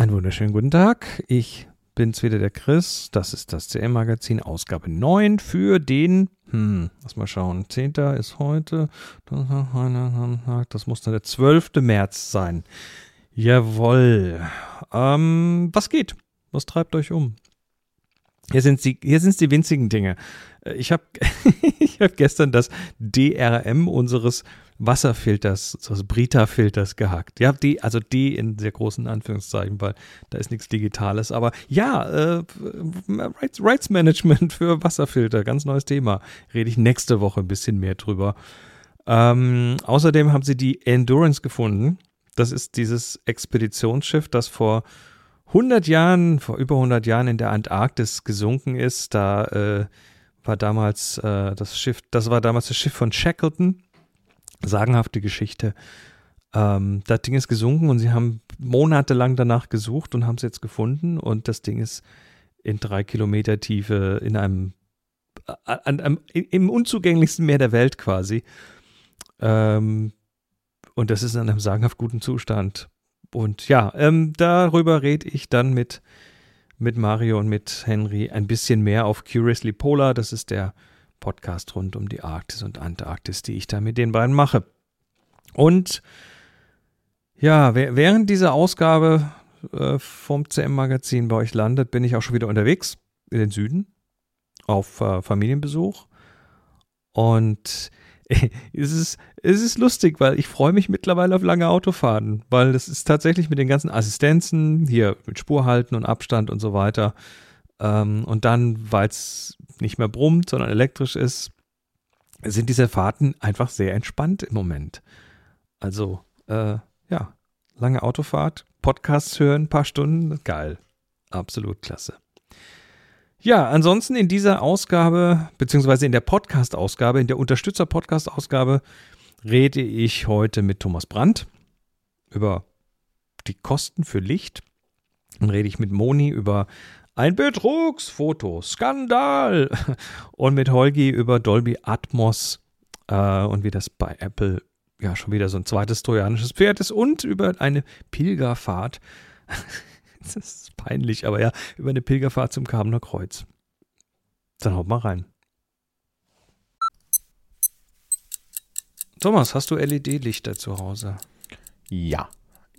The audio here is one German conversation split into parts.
Einen wunderschönen guten Tag. Ich bin's wieder, der Chris. Das ist das CM-Magazin, Ausgabe 9 für den, hm, lass mal schauen, 10. ist heute, das muss dann der 12. März sein. Jawoll. Ähm, was geht? Was treibt euch um? Hier sind die, hier sind's die winzigen Dinge. Ich habe ich hab gestern das DRM unseres Wasserfilters, des Brita-Filters gehackt. Ja, die, also die in sehr großen Anführungszeichen, weil da ist nichts Digitales. Aber ja, äh, Rights, Rights Management für Wasserfilter, ganz neues Thema. Rede ich nächste Woche ein bisschen mehr drüber. Ähm, außerdem haben sie die Endurance gefunden. Das ist dieses Expeditionsschiff, das vor 100 Jahren, vor über 100 Jahren in der Antarktis gesunken ist. Da äh, war damals äh, das Schiff, das war damals das Schiff von Shackleton sagenhafte Geschichte. Ähm, das Ding ist gesunken und sie haben monatelang danach gesucht und haben es jetzt gefunden und das Ding ist in drei Kilometer Tiefe in einem, an, an, im unzugänglichsten Meer der Welt quasi. Ähm, und das ist in einem sagenhaft guten Zustand. Und ja, ähm, darüber rede ich dann mit, mit Mario und mit Henry ein bisschen mehr auf Curiously Polar. Das ist der Podcast rund um die Arktis und Antarktis, die ich da mit den beiden mache. Und ja, während diese Ausgabe äh, vom CM-Magazin bei euch landet, bin ich auch schon wieder unterwegs in den Süden auf äh, Familienbesuch. Und es ist, es ist lustig, weil ich freue mich mittlerweile auf lange Autofahrten, weil es ist tatsächlich mit den ganzen Assistenzen, hier mit Spurhalten und Abstand und so weiter, ähm, und dann, weil es nicht mehr brummt, sondern elektrisch ist, sind diese Fahrten einfach sehr entspannt im Moment. Also, äh, ja, lange Autofahrt, Podcasts hören, paar Stunden, geil. Absolut klasse. Ja, ansonsten in dieser Ausgabe, beziehungsweise in der Podcast-Ausgabe, in der Unterstützer-Podcast-Ausgabe, rede ich heute mit Thomas Brandt über die Kosten für Licht. Dann rede ich mit Moni über ein Betrugsfoto, Skandal. Und mit Holgi über Dolby Atmos äh, und wie das bei Apple ja schon wieder so ein zweites trojanisches Pferd ist und über eine Pilgerfahrt. das ist peinlich, aber ja, über eine Pilgerfahrt zum Kamener Kreuz. Dann haut mal rein. Thomas, hast du LED-Lichter zu Hause? Ja.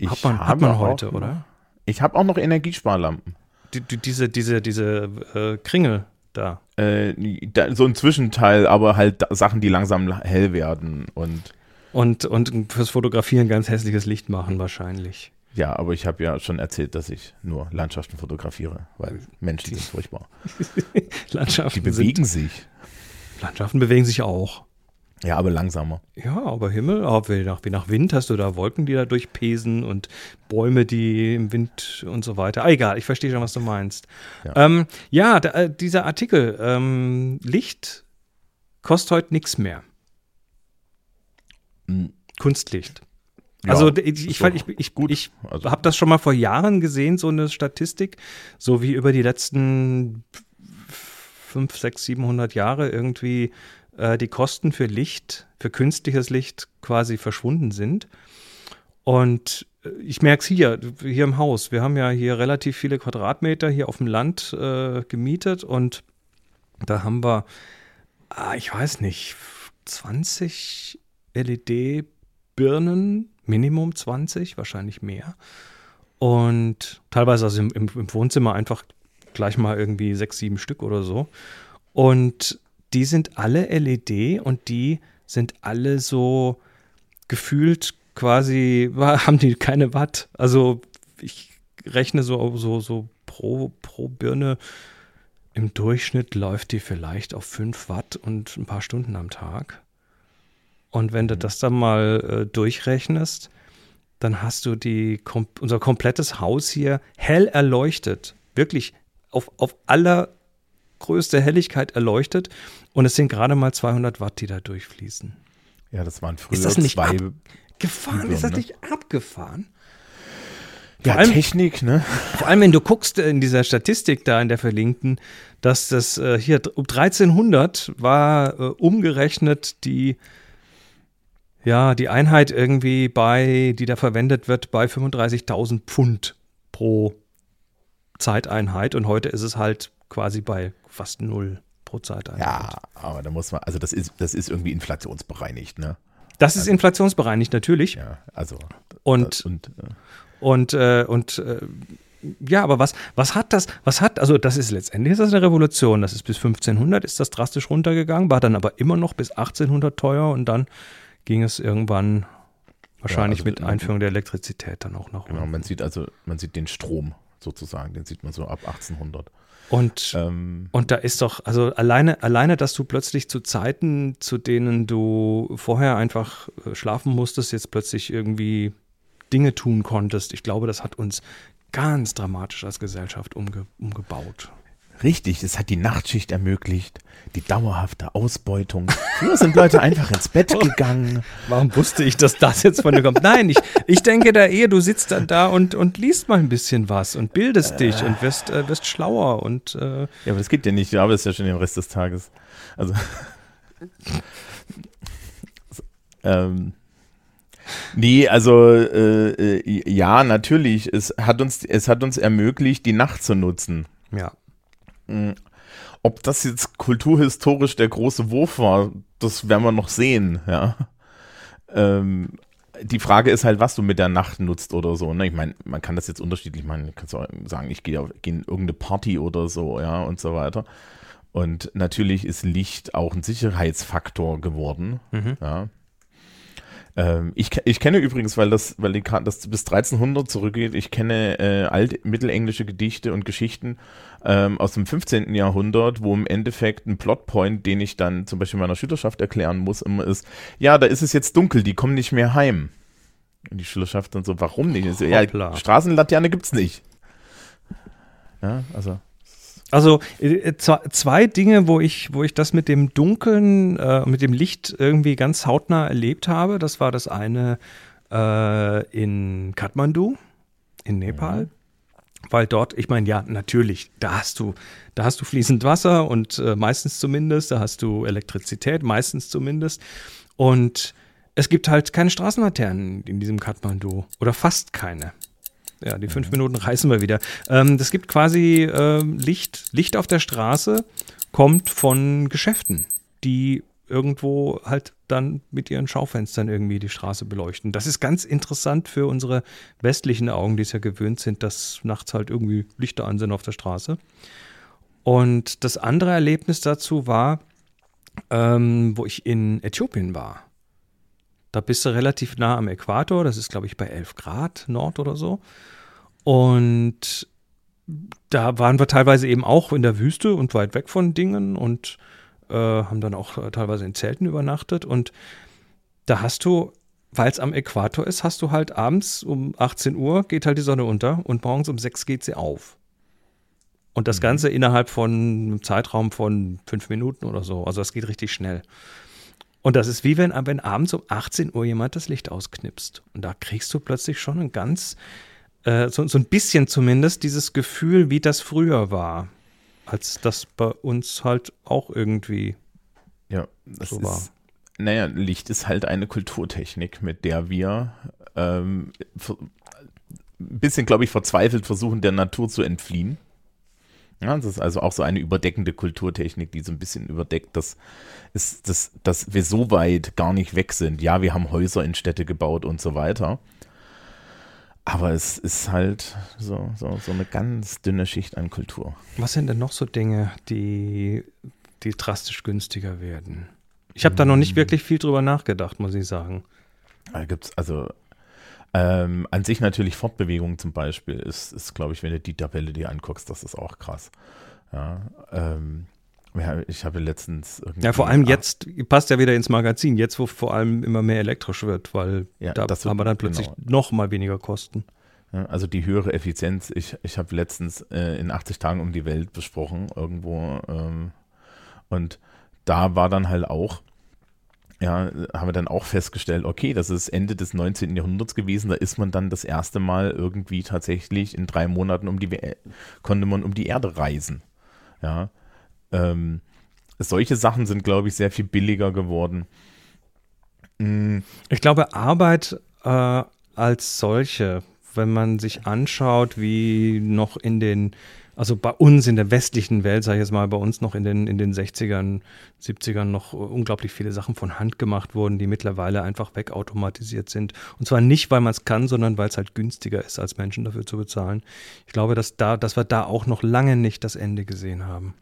hat man, hat man heute, oder? Ich habe auch noch Energiesparlampen die, die, diese, diese, diese äh, Kringel da. Äh, da. So ein Zwischenteil, aber halt Sachen, die langsam hell werden und. Und, und fürs Fotografieren ganz hässliches Licht machen wahrscheinlich. Ja, aber ich habe ja schon erzählt, dass ich nur Landschaften fotografiere, weil Menschen sind furchtbar. Landschaften die bewegen sich. Landschaften bewegen sich auch. Ja, aber langsamer. Ja, aber Himmel, auch wie nach, wie nach Wind hast du da Wolken, die da durchpesen und Bäume, die im Wind und so weiter. Ah, egal, ich verstehe schon, was du meinst. Ja, ähm, ja da, äh, dieser Artikel, ähm, Licht kostet heute nichts mehr. Mhm. Kunstlicht. Ja, also ich, ich, ich, ich, ich also. habe das schon mal vor Jahren gesehen, so eine Statistik, so wie über die letzten 5, 6, 700 Jahre irgendwie äh, die Kosten für Licht, für künstliches Licht quasi verschwunden sind. Und äh, ich merke es hier, hier im Haus. Wir haben ja hier relativ viele Quadratmeter hier auf dem Land äh, gemietet und da haben wir, ah, ich weiß nicht, 20 LED-Birnen, Minimum 20, wahrscheinlich mehr. Und teilweise also im, im, Wohnzimmer einfach gleich mal irgendwie sechs, sieben Stück oder so. Und die sind alle LED und die sind alle so gefühlt quasi, haben die keine Watt. Also ich rechne so, so, so pro, pro Birne im Durchschnitt läuft die vielleicht auf 5 Watt und ein paar Stunden am Tag. Und wenn du mhm. das dann mal äh, durchrechnest, dann hast du die, kom unser komplettes Haus hier hell erleuchtet. Wirklich auf, auf aller größte Helligkeit erleuchtet und es sind gerade mal 200 Watt, die da durchfließen. Ja, das waren früher Ist das nicht zwei ist das ne? nicht abgefahren? Ja, allem, Technik, ne? Vor allem, wenn du guckst in dieser Statistik da in der verlinkten, dass das äh, hier um 1300 war äh, umgerechnet die ja, die Einheit irgendwie bei, die da verwendet wird, bei 35.000 Pfund pro Zeiteinheit und heute ist es halt quasi bei fast null pro Zeiteinheit. Ja, aber da muss man, also das ist, das ist irgendwie inflationsbereinigt, ne? Das ist inflationsbereinigt natürlich. Ja, also. Und, und äh, und, äh, und äh, ja, aber was, was hat das, was hat, also das ist letztendlich ist das eine Revolution. Das ist bis 1500 ist das drastisch runtergegangen, war dann aber immer noch bis 1800 teuer und dann ging es irgendwann wahrscheinlich Ja, also mit Einführung der Elektrizität dann auch noch. genau, man sieht also, man sieht den Strom sozusagen, den sieht man so ab 1800. Und, Ähm, und da ist doch, also alleine, alleine, dass du plötzlich zu Zeiten, zu denen du vorher einfach äh, schlafen musstest, jetzt plötzlich irgendwie Dinge tun konntest. Ich glaube, das hat uns ganz dramatisch als Gesellschaft umge umgebaut. Richtig, es hat die Nachtschicht ermöglicht, die dauerhafte Ausbeutung. Früher sind Leute einfach ins Bett gegangen. Warum wusste ich, dass das jetzt von dir kommt? Nein, ich, ich denke da eher, du sitzt dann da und, und liest mal ein bisschen was und bildest dich und wirst, äh, wirst schlauer und äh, Ja, aber das geht ja nicht, du arbeitest ja schon den Rest des Tages. Also. ähm. Nee, also äh, äh, ja, natürlich. Es hat uns, es hat uns ermöglicht, die Nacht zu nutzen. ja. Ob das jetzt kulturhistorisch der große Wurf war, das werden wir noch sehen, ja. Ähm, die Frage ist halt, was du mit der Nacht nutzt oder so. Ne? Ich meine, man kann das jetzt unterschiedlich machen. Kannst auch sagen, ich gehe auf- gehe in irgendeine Party oder so, ja, und so weiter. Und natürlich ist Licht auch ein Sicherheitsfaktor geworden. Mhm. Ja. Ähm, ich, ich kenne übrigens, weil das, weil die, das bis 1300 zurückgeht, ich kenne äh, alt mittelenglische Gedichte und Geschichten ähm, aus dem 15. Jahrhundert, wo im Endeffekt ein Plotpoint, den ich dann zum Beispiel meiner Schülerschaft erklären muss, immer ist, ja, da ist es jetzt dunkel, die kommen nicht mehr heim. Und die Schülerschaft dann so, warum nicht? Ich So, ja, Hoppla. Straßenlaterne gibt's nicht. Ja, also. Also äh, zwei, Dinge, wo ich, wo ich das mit dem Dunkeln, äh, mit dem Licht irgendwie ganz hautnah erlebt habe. Das war das eine äh, in Kathmandu, in Nepal. Weil dort, ich meine, ja, natürlich, da hast du, da hast du fließend Wasser und äh, meistens zumindest, da hast du Elektrizität, meistens zumindest. Und es gibt halt keine Straßenlaternen in diesem Kathmandu oder fast keine. Ja, die fünf Minuten reißen wir wieder. Ähm, das gibt quasi ähm, Licht. Licht auf der Straße kommt von Geschäften, die irgendwo halt dann mit ihren Schaufenstern irgendwie die Straße beleuchten. Das ist ganz interessant für unsere westlichen Augen, die es ja gewöhnt sind, dass nachts halt irgendwie Lichter an sind auf der Straße. Und das andere Erlebnis dazu war, ähm, wo ich in Äthiopien war. Da bist du relativ nah am Äquator, das ist glaube ich bei 11 Grad Nord oder so. Und da waren wir teilweise eben auch in der Wüste und weit weg von Dingen und äh, haben dann auch äh, teilweise in Zelten übernachtet. Und da hast du, weil es am Äquator ist, hast du halt abends um 18 Uhr geht halt die Sonne unter und morgens um 6 geht sie auf. Und das Ganze innerhalb von einem Zeitraum von fünf Minuten oder so. Also das geht richtig schnell. Und das ist wie wenn, wenn abends um 18 Uhr jemand das Licht ausknipst. Und da kriegst du plötzlich schon ein ganz, äh, so, so ein bisschen zumindest, dieses Gefühl, wie das früher war. Als das bei uns halt auch irgendwie Ja, das So ist, war. naja, Licht ist halt eine Kulturtechnik, mit der wir ähm, ein bisschen, glaube ich, verzweifelt versuchen, der Natur zu entfliehen. Ja, das ist also auch so eine überdeckende Kulturtechnik, die so ein bisschen überdeckt, dass, ist, dass, dass wir so weit gar nicht weg sind. Ja, wir haben Häuser in Städte gebaut und so weiter. Aber es ist halt so, so, so eine ganz dünne Schicht an Kultur. Was sind denn noch so Dinge, die, die drastisch günstiger werden? Ich habe da noch nicht wirklich viel drüber nachgedacht, muss ich sagen. Da gibt's also ähm, an sich natürlich Fortbewegung zum Beispiel ist, ist glaube ich, wenn du die Tabelle dir anguckst, das ist auch krass. Ja, ähm, ja, ich habe letztens. Ja, vor allem jetzt, passt ja wieder ins Magazin, jetzt wo vor allem immer mehr elektrisch wird, weil Ja, da haben wir dann plötzlich genau. noch mal weniger Kosten. Ja, also die höhere Effizienz. Ich, ich habe letztens äh, in 80 Tagen um die Welt besprochen irgendwo ähm, und da war dann halt auch, ja, haben wir dann auch festgestellt, okay, das ist Ende des 19. Jahrhunderts gewesen, da ist man dann das erste Mal irgendwie tatsächlich in drei Monaten um die, konnte man um die Erde reisen. Ja, ähm, solche Sachen sind, glaube ich, sehr viel billiger geworden. Mm, Ich glaube, Arbeit äh, als solche wenn man sich anschaut, wie noch in den, also bei uns in der westlichen Welt, sage ich jetzt mal, bei uns noch in den, in den 60ern, 70ern noch unglaublich viele Sachen von Hand gemacht wurden, die mittlerweile einfach wegautomatisiert sind. Und zwar nicht, weil man es kann, sondern weil es halt günstiger ist, als Menschen dafür zu bezahlen. Ich glaube, dass, da, dass wir da auch noch lange nicht das Ende gesehen haben.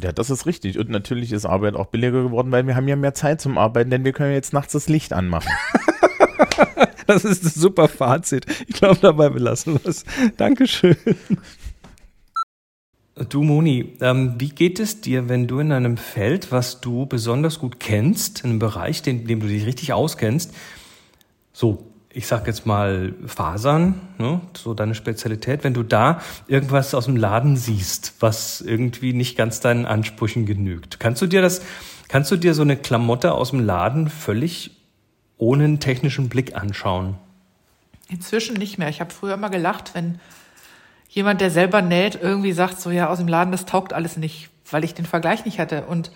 Ja, das ist richtig. Und natürlich ist Arbeit auch billiger geworden, weil wir haben ja mehr Zeit zum Arbeiten, denn wir können jetzt nachts das Licht anmachen. das ist ein super Fazit. Ich glaube, dabei belassen wir es. Dankeschön. Du Moni, ähm, wie geht es dir, wenn du in einem Feld, was du besonders gut kennst, in einem Bereich, in dem du dich richtig auskennst, so ich sag jetzt mal Fasern, ne, so deine Spezialität, wenn du da irgendwas aus dem Laden siehst, was irgendwie nicht ganz deinen Ansprüchen genügt, kannst du dir das, kannst du dir so eine Klamotte aus dem Laden völlig ohne einen technischen Blick anschauen? Inzwischen nicht mehr. Ich habe früher immer gelacht, wenn jemand, der selber näht, irgendwie sagt, so ja, aus dem Laden, das taugt alles nicht, weil ich den Vergleich nicht hatte. Und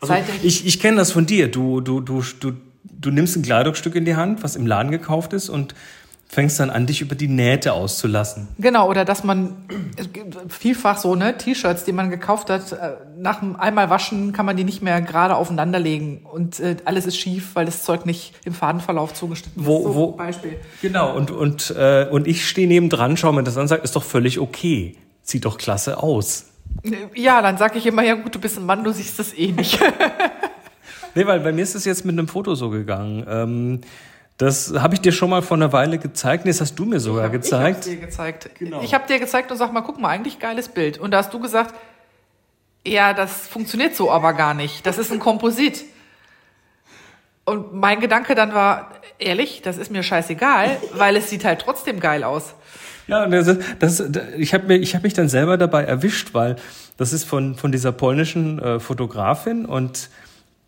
also ich, ich kenne das von dir. Du, du, du, du du nimmst ein Kleidungsstück in die Hand, was im Laden gekauft ist und fängst dann an, dich über die Nähte auszulassen. Genau, oder dass man vielfach so, ne, T-Shirts, die man gekauft hat, äh, nach dem einmal waschen kann man die nicht mehr gerade aufeinanderlegen und äh, alles ist schief, weil das Zeug nicht im Fadenverlauf zugeschnitten wo, ist. So wo, Beispiel. Genau, und, und, äh, und ich stehe neben dran, schaue mir das an und sage, ist doch völlig okay. Sieht doch klasse aus. Ja, dann sage ich immer, ja gut, du bist ein Mann, du siehst das eh nicht. Nee, weil bei mir ist es jetzt mit einem Foto so gegangen. Ähm, das habe ich dir schon mal vor einer Weile gezeigt. Nee, das hast du mir sogar ich hab, gezeigt. Ich habe dir gezeigt. Genau. Ich habe dir gezeigt und sag mal, guck mal, eigentlich geiles Bild. Und da hast du gesagt, ja, das funktioniert so aber gar nicht. Das ist ein Komposit. Und mein Gedanke dann war, ehrlich, das ist mir scheißegal, weil es sieht halt trotzdem geil aus. Ja, das, das, ich habe hab mich dann selber dabei erwischt, weil das ist von, von dieser polnischen äh, Fotografin und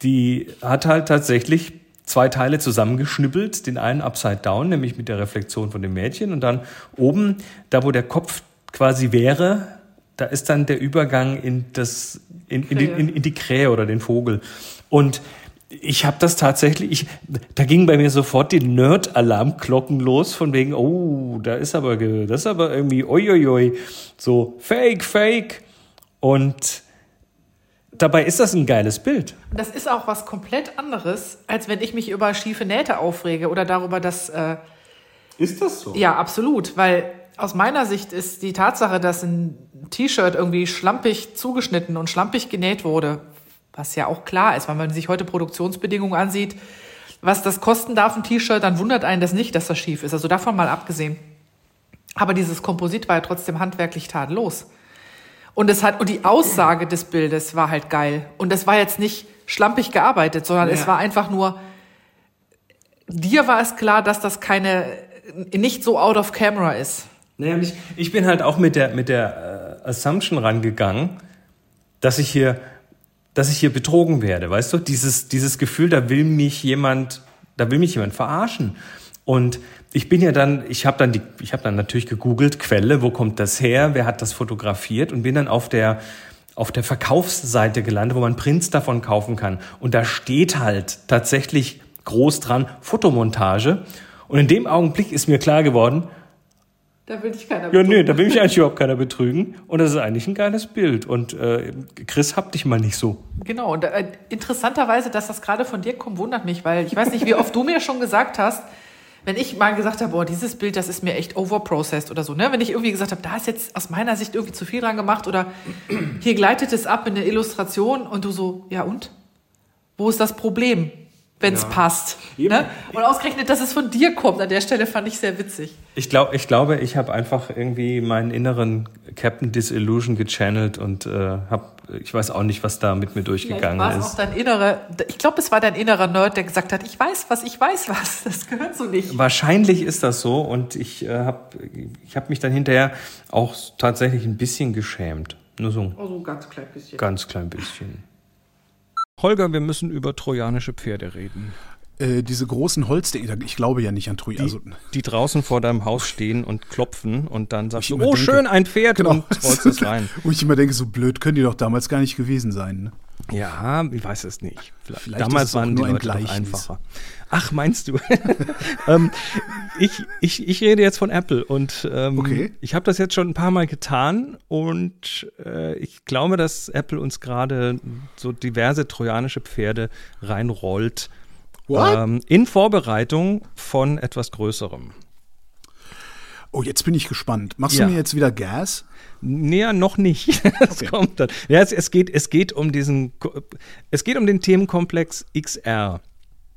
die hat halt tatsächlich zwei Teile zusammengeschnippelt, den einen upside down, nämlich mit der Reflexion von dem Mädchen und dann oben, da wo der Kopf quasi wäre, da ist dann der Übergang in das in, in, die, in, in die Krähe oder den Vogel. Und ich habe das tatsächlich, ich, da gingen bei mir sofort die Nerd-Alarmglocken los, von wegen, oh, da ist aber, das ist aber irgendwie, oi, oi, oi, so fake, fake. Und Dabei ist das ein geiles Bild. Das ist auch was komplett anderes, als wenn ich mich über schiefe Nähte aufrege oder darüber, dass. Äh, ist das so? Ja, absolut. Weil aus meiner Sicht ist die Tatsache, dass ein T-Shirt irgendwie schlampig zugeschnitten und schlampig genäht wurde, was ja auch klar ist, weil man sich heute Produktionsbedingungen ansieht, was das kosten darf, ein T-Shirt, dann wundert einen das nicht, dass das schief ist. Also davon mal abgesehen. Aber dieses Komposit war ja trotzdem handwerklich tadellos. Und es hat, und die Aussage des Bildes war halt geil. Und es war jetzt nicht schlampig gearbeitet, sondern ja. es war einfach nur, dir war es klar, dass das keine, nicht so out of camera ist. Naja, ich, ich bin halt auch mit der, mit der äh, Assumption rangegangen, dass ich hier, dass ich hier betrogen werde, weißt du? Dieses, dieses Gefühl, da will mich jemand, da will mich jemand verarschen. Und ich bin ja dann, ich habe dann die, ich habe dann natürlich gegoogelt Quelle, wo kommt das her, wer hat das fotografiert und bin dann auf der auf der Verkaufsseite gelandet, wo man Prints davon kaufen kann. Und da steht halt tatsächlich groß dran Fotomontage. Und in dem Augenblick ist mir klar geworden, da will ich keiner betrügen. Ja, nee, da will mich eigentlich überhaupt keiner betrügen. Und das ist eigentlich ein geiles Bild. Und äh, Chris, hab dich mal nicht so. Genau. Und äh, interessanterweise, dass das gerade von dir kommt, wundert mich, weil ich weiß nicht, wie oft du mir schon gesagt hast, wenn ich mal gesagt habe, boah, dieses Bild, das ist mir echt overprocessed oder so, ne? Wenn ich irgendwie gesagt habe, da ist jetzt aus meiner Sicht irgendwie zu viel dran gemacht oder hier gleitet es ab in eine Illustration und du so, ja und? Wo ist das Problem? wenn es ja. passt. Ne? Und ausgerechnet, dass es von dir kommt, an der Stelle fand ich sehr witzig. Ich, glaub, ich glaube, ich habe einfach irgendwie meinen inneren Captain Disillusion gechannelt und äh, habe, ich weiß auch nicht, was da mit mir durchgegangen Vielleicht ist. Auch dein innerer, ich glaube, es war dein innerer Nerd, der gesagt hat, ich weiß was, ich weiß was, das gehört so nicht. Wahrscheinlich ist das so und ich äh, habe ich hab mich dann hinterher auch tatsächlich ein bisschen geschämt. Nur so. Also ganz klein bisschen. Ganz klein bisschen. Holger, wir müssen über trojanische Pferde reden. Äh, diese großen Holzdinger, ich glaube ja nicht an Trojaner. Also, die, draußen vor deinem Haus stehen und klopfen und dann sagst du, oh denke, schön, ein Pferd genau. und rollst es rein. Wo ich immer denke, so blöd können die doch damals gar nicht gewesen sein. Ne? Ja, ich weiß es nicht. Vielleicht, Vielleicht damals waren die nur ein Leute Gleichnis. einfacher. Ach, meinst du? ähm, ich, ich, ich rede jetzt von Apple und ähm, Okay. ich habe das jetzt schon ein paar Mal getan und äh, ich glaube, dass Apple uns gerade so diverse trojanische Pferde reinrollt? Ähm, in Vorbereitung von etwas Größerem. Oh, jetzt bin ich gespannt. Machst Ja. du mir jetzt wieder Gas? Näher noch nicht. Das Okay. kommt dann. Ja, es, es, geht, es geht um diesen, es geht um den Themenkomplex XR.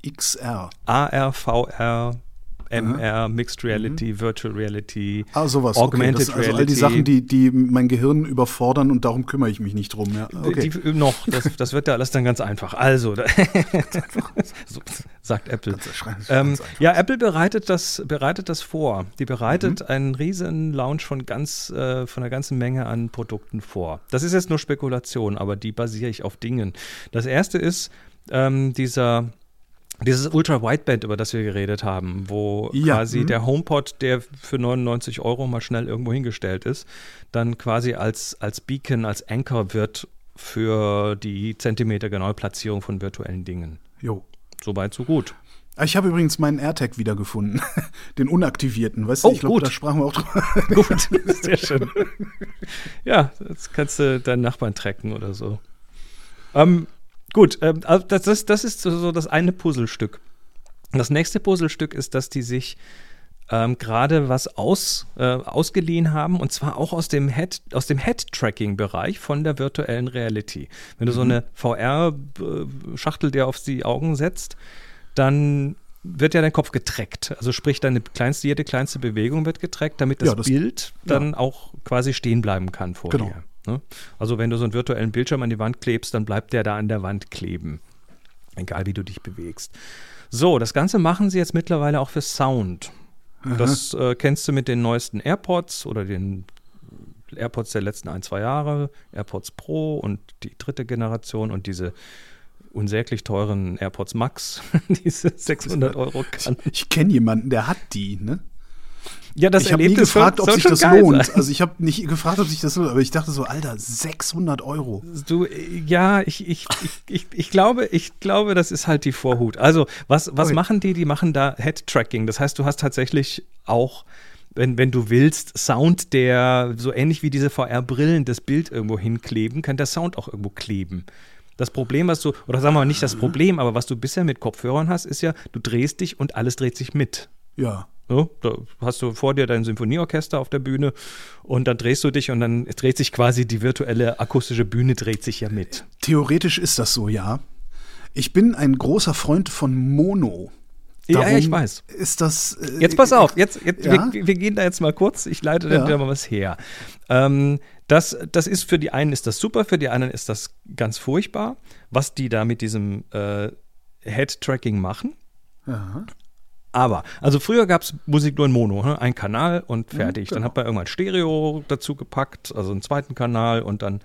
XR. AR, VR, MR, Mixed Reality, Virtual Reality, Ah, sowas. Augmented okay. das, also all Reality. die Sachen, die, die mein Gehirn überfordern und darum kümmere ich mich nicht drum. Ja. Okay. Die, noch, das, das wird ja alles dann ganz einfach. Also, so, sagt Apple. Ähm, ja, Apple bereitet das, bereitet das vor. Die Mhm. bereitet einen riesen Launch von ganz, äh, von einer ganzen Menge an Produkten vor. Das ist jetzt nur Spekulation, aber die basiere ich auf Dingen. Das erste ist ähm, dieser dieses Ultra-Wideband, über das wir geredet haben, wo Ja, quasi mhm. der HomePod, der für 99 Euro mal schnell irgendwo hingestellt ist, dann quasi als, als Beacon, als Anchor wird für die zentimetergenaue Platzierung von virtuellen Dingen. Jo. Soweit, so gut. Ah, Ich habe übrigens meinen AirTag wiedergefunden. Den unaktivierten. Weißt du, Oh, ich glaube, da sprachen wir auch drüber. Gut, sehr schön. Ja, jetzt kannst du deinen Nachbarn tracken oder so. Ähm, gut, ähm, also das, ist, das ist so, das eine Puzzlestück. Das nächste Puzzlestück ist, dass die sich ähm, gerade was aus, äh, ausgeliehen haben und zwar auch aus dem Head, aus dem Head-Tracking-Bereich von der virtuellen Reality. Wenn du so eine VR-Schachtel dir auf die Augen setzt, dann wird ja dein Kopf getrackt. Also sprich, deine kleinste, jede kleinste Bewegung wird getrackt, damit das, Ja, das- Bild dann auch quasi stehen bleiben kann vor Genau. dir. Ne? Also wenn du so einen virtuellen Bildschirm an die Wand klebst, dann bleibt der da an der Wand kleben. Egal wie du dich bewegst. So, das Ganze machen sie jetzt mittlerweile auch für Sound. Das äh, kennst du mit den neuesten AirPods oder den AirPods der letzten ein, zwei Jahre, AirPods Pro und die dritte Generation und diese unsäglich teuren AirPods Max, diese 600 Euro kann. Ich kenne jemanden, der hat die, ne? Ja, das ich habe nie gefragt, ob sich das lohnt. sein. Also ich habe nicht gefragt, ob sich das lohnt, aber ich dachte so, Alter, 600 Euro. Du, äh, ja, ich, ich, ich, ich, glaube, ich glaube, das ist halt die Vorhut. Also, was, was machen die? Die machen da Head-Tracking. Das heißt, du hast tatsächlich auch, wenn, wenn du willst, Sound, der so ähnlich wie diese VR-Brillen das Bild irgendwo hinkleben, kann der Sound auch irgendwo kleben. Das Problem, was du, oder sagen wir mal nicht das Problem, aber was du bisher mit Kopfhörern hast, ist ja, du drehst dich und alles dreht sich mit. Ja. So, da hast du vor dir dein Symphonieorchester auf der Bühne und dann drehst du dich und dann dreht sich quasi die virtuelle akustische Bühne dreht sich ja mit. Theoretisch ist das so, ja. Ich bin ein großer Freund von Mono. Ja, ja, ich weiß. Ist das. äh, Jetzt pass auf, jetzt, jetzt Ja? wir, wir gehen da jetzt mal kurz, ich leite Ja. da mal was her. Ähm, das, das ist für die einen ist das super, für die anderen ist das ganz furchtbar, was die da mit diesem äh, Head-Tracking machen. Ja. Aber, also früher gab es Musik nur in Mono, ne? ein Kanal und fertig. Dann genau. hat man irgendwann Stereo dazu gepackt, also einen zweiten Kanal und dann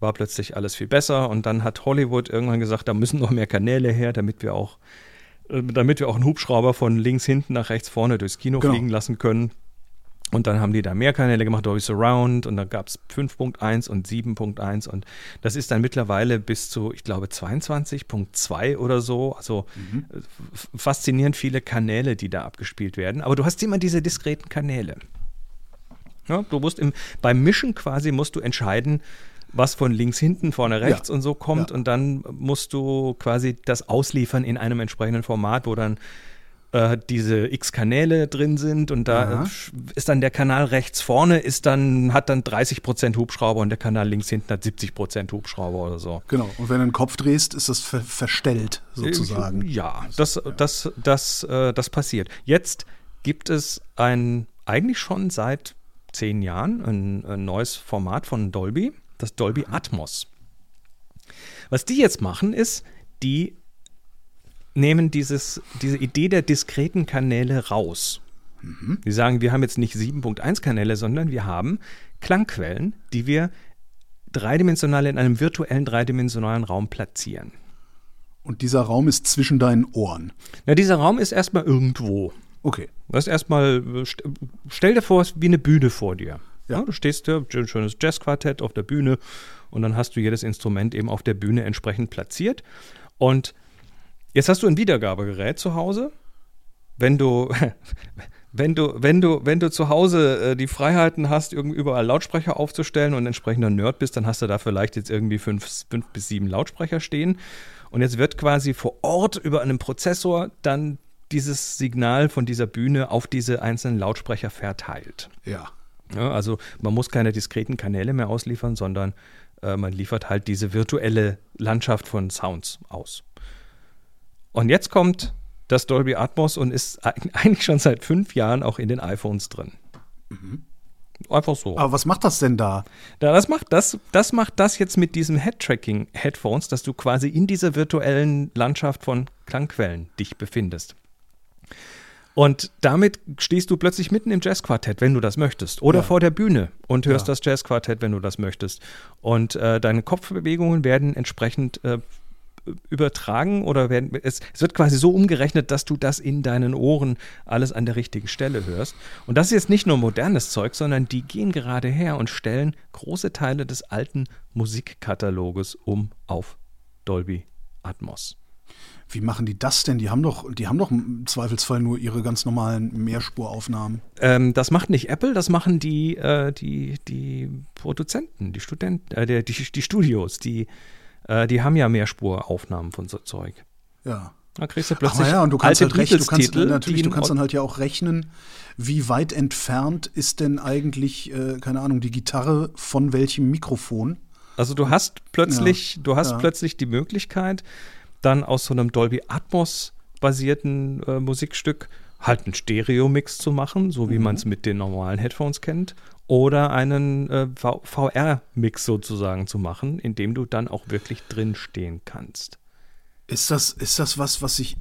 war plötzlich alles viel besser und dann hat Hollywood irgendwann gesagt, da müssen noch mehr Kanäle her, damit wir auch, äh, damit wir auch einen Hubschrauber von links hinten nach rechts vorne durchs Kino Genau. fliegen lassen können. Und dann haben die da mehr Kanäle gemacht, Dolby Surround und dann gab es 5.1 und 7.1 und das ist dann mittlerweile bis zu, ich glaube, 22.2 oder so. Also äh, f- faszinierend viele Kanäle, die da abgespielt werden. Aber du hast immer diese diskreten Kanäle. Ja, du musst im, beim Mischen quasi musst du entscheiden, was von links, hinten, vorne, rechts Ja. und so kommt Ja. und dann musst du quasi das ausliefern in einem entsprechenden Format, wo dann äh, diese x Kanäle drin sind und da Aha. äh, ist dann der Kanal rechts vorne ist dann hat dann 30% Hubschrauber und der Kanal links hinten hat 70% Hubschrauber oder so. Genau. Und wenn du den Kopf drehst, ist das ver verstellt, sozusagen. Ja, das, das, das, äh, das passiert. Jetzt gibt es ein, eigentlich schon seit zehn Jahren, ein, ein neues Format von Dolby, das Dolby Atmos. Was die jetzt machen, ist, die nehmen dieses, diese Idee der diskreten Kanäle raus. Die sagen, wir haben jetzt nicht 7.1 Kanäle, sondern wir haben Klangquellen, die wir dreidimensional in einem virtuellen dreidimensionalen Raum platzieren. Und dieser Raum ist zwischen deinen Ohren. Na, dieser Raum ist erstmal irgendwo. Okay. Das ist erstmal, äh, st- stell dir vor, es ist wie eine Bühne vor dir. Ja. Ja, du stehst da, ein schönes Jazzquartett auf der Bühne und dann hast du jedes Instrument eben auf der Bühne entsprechend platziert. Und jetzt hast du ein Wiedergabegerät zu Hause. Wenn du, wenn du, wenn du, wenn du zu Hause äh, die Freiheiten hast, irgendwie überall Lautsprecher aufzustellen und entsprechender Nerd bist, dann hast du da vielleicht jetzt irgendwie fünf, fünf bis sieben Lautsprecher stehen. Und jetzt wird quasi vor Ort über einen Prozessor dann dieses Signal von dieser Bühne auf diese einzelnen Lautsprecher verteilt. Ja. Ja, also man muss keine diskreten Kanäle mehr ausliefern, sondern äh, man liefert halt diese virtuelle Landschaft von Sounds aus. Und jetzt kommt das Dolby Atmos und ist eig- eigentlich schon seit fünf Jahren auch in den iPhones drin. Einfach so. Aber was macht das denn da? Ja, das macht das, das macht das jetzt mit diesem Head-Tracking-Headphones, dass du quasi in dieser virtuellen Landschaft von Klangquellen dich befindest. Und damit stehst du plötzlich mitten im Jazzquartett, wenn du das möchtest. Oder Ja. vor der Bühne und hörst Ja. das Jazzquartett, wenn du das möchtest. Und äh, deine Kopfbewegungen werden entsprechend äh, übertragen oder werden, es, es wird quasi so umgerechnet, dass du das in deinen Ohren alles an der richtigen Stelle hörst. Und das ist jetzt nicht nur modernes Zeug, sondern die gehen gerade her und stellen große Teile des alten Musikkataloges um auf Dolby Atmos. Wie machen die das denn? Die haben doch, die haben doch im Zweifelsfall nur ihre ganz normalen Mehrspuraufnahmen. Ähm, das macht nicht Apple, das machen die, äh, die, die Produzenten, die Studenten, äh, die, die, die Studios, die, äh, die haben ja Mehrspuraufnahmen von so Zeug. Ja. Da kriegst du Ach plötzlich ja, und du kannst alte halt recht, du kannst natürlich, du kannst dann halt ja auch rechnen, wie weit entfernt ist denn eigentlich, äh, keine Ahnung, die Gitarre von welchem Mikrofon? Also du hast plötzlich, du hast ja. plötzlich die Möglichkeit, dann aus so einem Dolby Atmos basierten äh, Musikstück halt einen Stereo-Mix zu machen, so wie Mhm. man es mit den normalen Headphones kennt, oder einen äh, VR-Mix sozusagen zu machen, in dem du dann auch wirklich drin stehen kannst. Ist das, ist das was, was ich.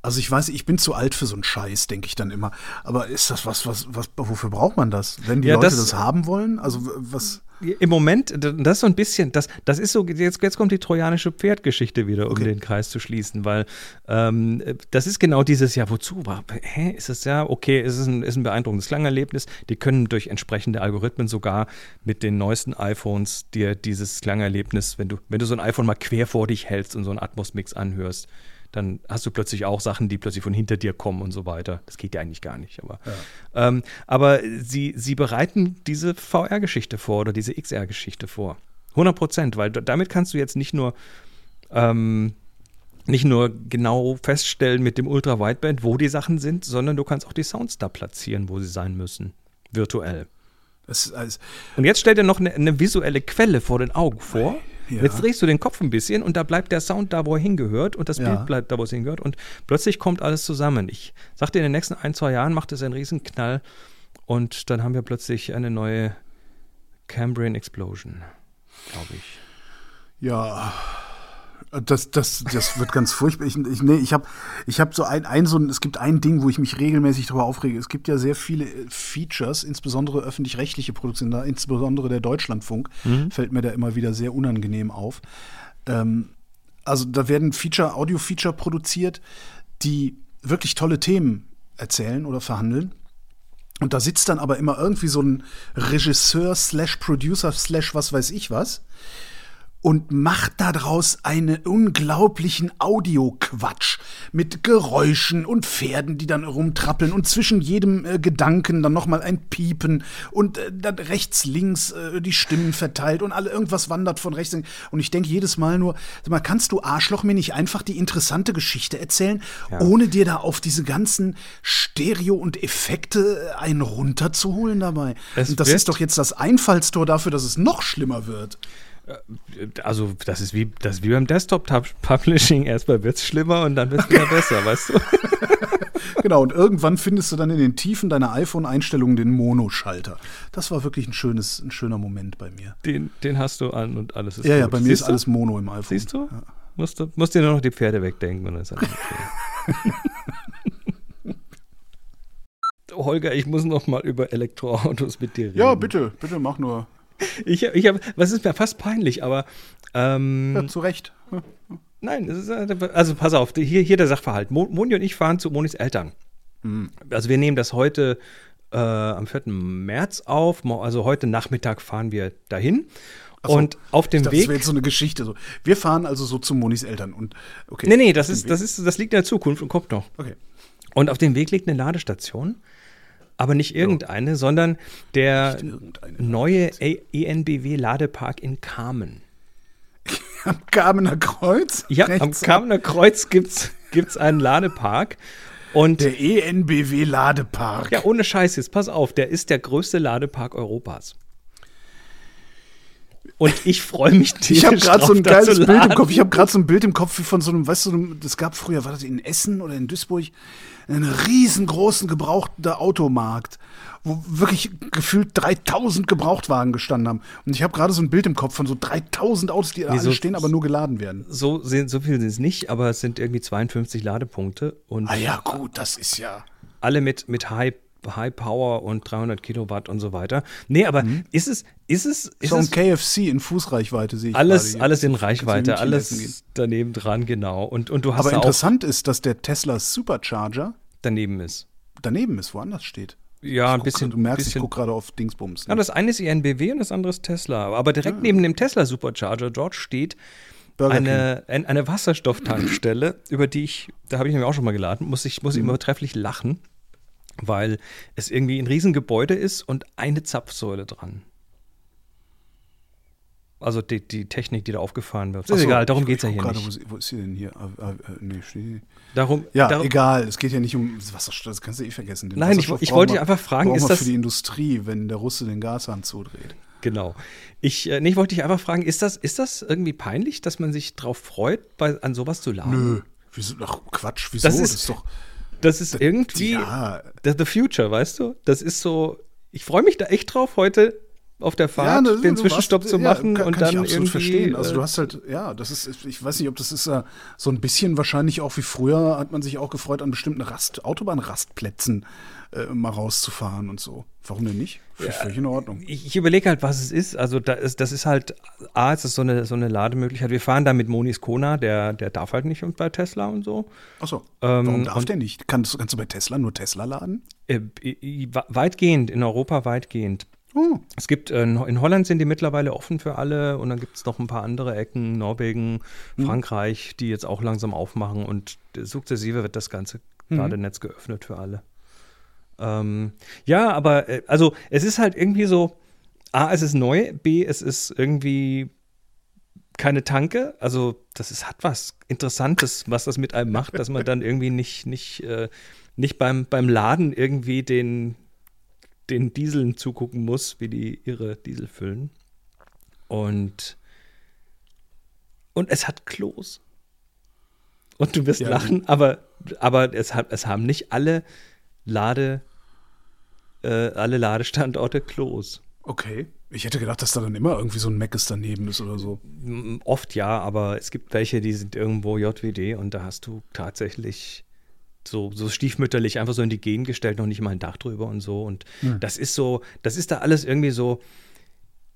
Also ich weiß, ich bin zu alt für so einen Scheiß, denke ich dann immer. Aber ist das was, was, was, wofür braucht man das? Wenn die Ja, Leute das- das, haben wollen? Also was. Im Moment, das ist so ein bisschen, das, das ist so, jetzt, jetzt kommt die trojanische Pferdgeschichte wieder, um Okay. den Kreis zu schließen, weil ähm, das ist genau dieses, ja, wozu? Wa- Hä? Ist es ja, okay, es ist ein, ist ein beeindruckendes Klangerlebnis. Die können durch entsprechende Algorithmen sogar mit den neuesten iPhones dir dieses Klangerlebnis, wenn du, wenn du so ein iPhone mal quer vor dich hältst und so einen Atmos-Mix anhörst, dann hast du plötzlich auch Sachen, die plötzlich von hinter dir kommen und so weiter. Das geht ja eigentlich gar nicht. Aber, ähm, aber sie, sie bereiten diese VR-Geschichte vor oder diese XR-Geschichte vor. 100 Prozent, weil da- damit kannst du jetzt nicht nur ähm, nicht nur genau feststellen mit dem Ultra-Wideband, wo die Sachen sind, sondern du kannst auch die Sounds da platzieren, wo sie sein müssen. Virtuell. Und jetzt stell dir noch eine, eine visuelle Quelle vor den Augen vor. Ja. Jetzt drehst du den Kopf ein bisschen und da bleibt der Sound da, wo er hingehört und das Ja. Bild bleibt da, wo es hingehört und plötzlich kommt alles zusammen. Ich sagte, in den nächsten ein, zwei Jahren macht es einen Riesenknall und dann haben wir plötzlich eine neue Cambrian Explosion, glaube ich. ja. Das, das, das wird ganz furchtbar. Ich, ich, nee, ich habe ich hab so ein, ein, so ein, es gibt ein Ding, wo ich mich regelmäßig darüber aufrege. Es gibt ja sehr viele äh, Features, insbesondere öffentlich-rechtliche Produktionen, da insbesondere der Deutschlandfunk, fällt mir da immer wieder sehr unangenehm auf. Ähm, also da werden Feature, Audio-Feature produziert, die wirklich tolle Themen erzählen oder verhandeln. Und da sitzt dann aber immer irgendwie so ein Regisseur slash Producer slash was weiß ich was und macht daraus einen unglaublichen Audioquatsch mit Geräuschen und Pferden, die dann rumtrappeln und zwischen jedem äh, Gedanken dann nochmal ein Piepen und äh, dann rechts, links äh, die Stimmen verteilt und alle irgendwas wandert von rechts. Und ich denke jedes Mal nur, sag mal, kannst du Arschloch mir nicht einfach die interessante Geschichte erzählen, ohne dir da auf diese ganzen Stereo und Effekte äh, einen runterzuholen dabei? Es und das ist doch jetzt das Einfallstor dafür, dass es noch schlimmer wird. Also, das ist wie, das ist wie beim Desktop-Publishing. Erstmal wird es schlimmer und dann wird es wieder besser, weißt du? Genau, und irgendwann findest du dann in den Tiefen deiner iPhone-Einstellungen den Mono-Schalter. Das war wirklich ein, schönes, ein schöner Moment bei mir. Den, den hast du an und alles ist Ja, gut. ja, bei mir Siehst ist du? alles Mono im iPhone. Siehst du? Ja. Musst, du? musst dir nur noch die Pferde wegdenken und dann ist alles okay. Holger, ich muss noch mal über Elektroautos mit dir reden. Ja, bitte, bitte mach nur. Ich, ich habe, was ist mir fast peinlich, aber ähm, Ja, zu Recht. Nein, ist, äh, also pass auf, hier, hier der Sachverhalt. Mo- Moni und ich fahren zu Monis Eltern. Also wir nehmen das heute äh, am 4. März auf. Also heute Nachmittag fahren wir dahin. und auf dem dachte, Weg. Das wäre jetzt so eine Geschichte. So. Wir fahren also so zu Monis Eltern und okay. Nee, nee, das ist, Weg. das ist, das liegt in der Zukunft und kommt noch. Okay. Und auf dem Weg liegt eine Ladestation, aber nicht irgendeine, sondern der irgendeine neue ENBW-Ladepark in Kamen. Am Kamener Kreuz? Ja, am rechts Kamener Kreuz gibt's, gibt's einen Ladepark. Und Der E ENBW Ladepark. ja, ohne Scheiß jetzt, pass auf, der ist der größte Ladepark Europas. Und ich freue mich Ich habe tierisch gerade so ein geiles Bild im. Kopf. Ich habe gerade so ein Bild im Kopf wie von so einem, weißt du, so einem- das gab früher, war das in Essen oder in Duisburg, einen riesengroßen gebrauchten Automarkt, wo wirklich gefühlt 3000 Gebrauchtwagen gestanden haben. Und ich habe gerade so ein Bild im Kopf von so 3000 Autos, die da Nee, alle so- stehen, aber nur geladen werden. So, sind, so viel sind es nicht, aber es sind irgendwie 52 Ladepunkte und Ah ja, gut, das ist ja. alle mit, mit High, High Power und 300 Kilowatt und so weiter. Nee, aber ist es, ist es, ist Mhm. So ein es KFC in Fußreichweite sehe ich alles, alles in Reichweite, alles daneben dran, genau. Und, und du hast Aber interessant ist, dass der Tesla Supercharger daneben ist. daneben ist, woanders steht. Ja, ein Ich guck, bisschen. du merkst, ich bisschen gucke gerade auf Dingsbums. ja, Ne? das eine ist ENBW und das andere ist Tesla. Aber direkt neben dem Tesla Supercharger dort steht eine, ein, eine Wasserstofftankstelle, über die ich, da habe ich nämlich auch schon mal geladen, muss ich, muss ich Mhm. immer trefflich lachen, weil es irgendwie ein Riesengebäude ist und eine Zapfsäule dran. Also die, die Technik, die da aufgefahren wird. Ist Ach so, egal, darum geht es ja hier gerade, nicht. Wo, ist sie denn hier? Ah, ah, ah, nee, steht. Darum, Ja, darum, egal. Es geht ja nicht um Wasserstoff. Das kannst du eh vergessen. Den Nein, ich- ich wollte dich einfach fragen, ist das- für die Industrie, wenn der Russe den Gashahn zudreht? Genau. Ich, äh, nee, ich wollte dich einfach fragen, ist das, ist das irgendwie peinlich, dass man sich drauf freut, bei, an sowas zu laden? Nö. Wieso? Ach, Quatsch. Wieso? Das Das ist- ist, doch. Das ist irgendwie Ja. the, the future, weißt du? Das ist so, ich freue mich da echt drauf, heute auf der Fahrt ne, den du Zwischenstopp warst- zu ja, machen kann, und kann dann ich absolut irgendwie. verstehen. Also äh, du hast halt, ja, das ist, ich weiß nicht, ob das ist äh, so ein bisschen wahrscheinlich auch wie früher hat man sich auch gefreut, an bestimmten Rast, Autobahnrastplätzen äh, mal rauszufahren und so. Warum denn nicht? Ich völlig in Ordnung. ich, ich überlege halt, was es ist. Also da ist, das ist halt, A, es ist so eine, so eine Lademöglichkeit. Wir fahren da mit Monis Kona, der, der darf halt nicht bei Tesla und so. Achso, Ähm, warum darf der nicht? Kannst, kannst du bei Tesla nur Tesla laden? Äh, weitgehend, in Europa weitgehend. Oh, Es gibt, äh, in Holland sind die mittlerweile offen für alle und dann gibt es noch ein paar andere Ecken, Norwegen, Mhm. Frankreich, die jetzt auch langsam aufmachen und sukzessive wird das ganze. Ladenetz geöffnet für alle. Ähm, ja, aber äh, also es ist halt irgendwie so, A, es ist neu, B, es ist irgendwie keine Tanke, also das ist, hat was Interessantes, was das mit einem macht, dass man dann irgendwie nicht, nicht, äh, nicht beim, beim Laden irgendwie den, den Dieseln zugucken muss, wie die ihre Diesel füllen. Und, und es hat Klos. Und du wirst Ja, lachen, aber, aber es, hat, es haben nicht alle Lade, äh, alle Ladestandorte Klos. okay. Ich hätte gedacht, dass da dann immer irgendwie so ein Meckes daneben ist oder so. Oft ja, aber es gibt welche, die sind irgendwo JWD und da hast du tatsächlich so, so stiefmütterlich einfach so in die Gegend gestellt, noch nicht mal ein Dach drüber und so. Und das ist so, das ist da alles irgendwie so,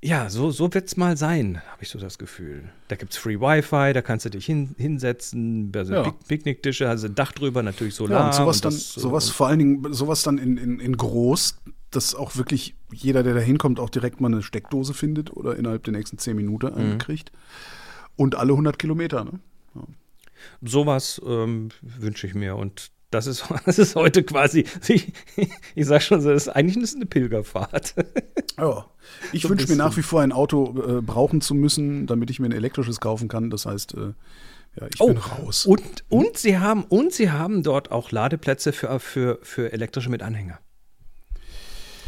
ja, so, so wird es mal sein, habe ich so das Gefühl. Da gibt es Free Wi-Fi, da kannst du dich hin, hinsetzen, also Ja. Pick Picknicktische, also ein Dach drüber, natürlich Solar. Ja, und sowas und dann, das, äh, sowas vor allen Dingen, sowas dann in, in, in groß, dass auch wirklich jeder, der da hinkommt, auch direkt mal eine Steckdose findet oder innerhalb der nächsten zehn Minuten Mhm. kriegt. Und alle 100 Kilometer, ne? Sowas ähm, wünsche ich mir. Und das ist, das ist heute quasi, ich, ich sag schon, so, das ist eigentlich eine Pilgerfahrt. Ja. Ich So wünsche mir nach wie vor ein Auto äh, brauchen zu müssen, damit ich mir ein elektrisches kaufen kann. Das heißt, äh, ja, ich Oh, bin raus. Und, und, sie haben, und sie haben dort auch Ladeplätze für, für, für elektrische mit Anhänger.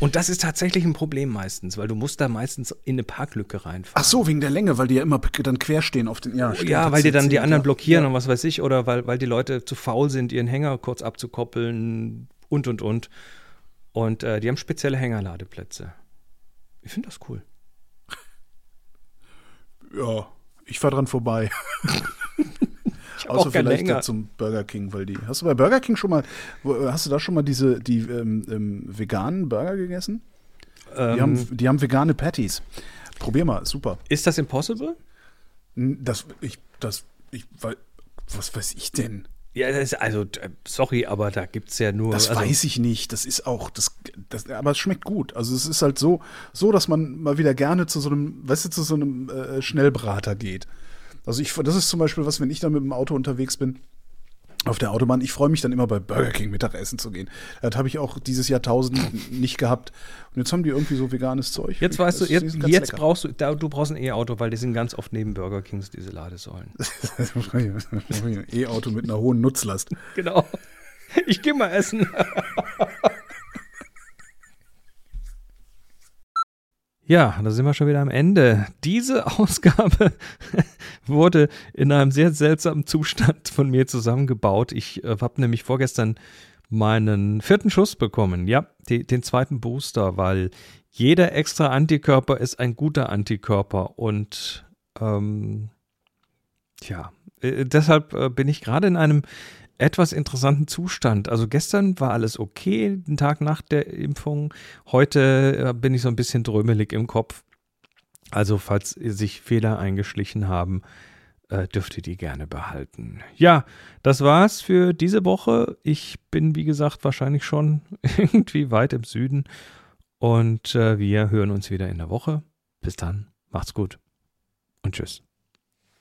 Und das ist tatsächlich ein Problem meistens, weil du musst da meistens in eine Parklücke reinfahren. Ach so, wegen der Länge, weil die ja immer dann quer stehen auf den. Ja, stimmt, ja, weil die dann die anderen blockieren Ja. und was weiß ich, oder weil, weil die Leute zu faul sind, ihren Hänger kurz abzukoppeln und und und. Und äh, die haben spezielle Hängerladeplätze. Ich finde das cool. Ja, ich fahr dran vorbei. Außer vielleicht Hänger. zum Burger King, weil die. Hast du bei Burger King schon mal, äh, hast du da schon mal diese, die ähm, ähm, veganen Burger gegessen? Die, Ähm, haben, die haben vegane Patties. Probier mal, super. ist das impossible? Das, ich, das, ich, weil, was weiß ich denn? Ja, ist, also, sorry, aber da gibt es ja nur. Das also, weiß ich nicht. Das ist auch, das, das, aber es schmeckt gut. Also es ist halt so, so, dass man mal wieder gerne zu so einem, weißt du, zu so einem äh, Schnellbrater geht. Also ich, das ist zum Beispiel was, wenn ich dann mit dem Auto unterwegs bin auf der Autobahn. Ich freue mich dann immer bei Burger King Mittagessen zu gehen. Das habe ich auch dieses Jahrtausend nicht gehabt. Und jetzt haben die irgendwie so veganes Zeug. Jetzt weißt du, jetzt, jetzt brauchst du, da, du brauchst ein E-Auto, weil die sind ganz oft neben Burger Kings diese Ladesäulen. E-Auto mit einer hohen Nutzlast. Genau. Ich gehe mal essen. Ja, da sind wir schon wieder am Ende. Diese Ausgabe wurde in einem sehr seltsamen Zustand von mir zusammengebaut. Ich äh, habe nämlich vorgestern meinen vierten Schuss bekommen. Ja, die, den zweiten Booster, weil jeder extra Antikörper ist ein guter Antikörper. Und ähm, ja, äh, deshalb äh, bin ich gerade in einem etwas interessanten Zustand. Also gestern war alles okay, den Tag nach der Impfung. Heute äh, bin ich so ein bisschen drömelig im Kopf. Also falls sich Fehler eingeschlichen haben, äh, dürft ihr die gerne behalten. Ja, das war's für diese Woche. Ich bin, wie gesagt, wahrscheinlich schon irgendwie weit im Süden. Und äh, wir hören uns wieder in der Woche. Bis dann, macht's gut und tschüss.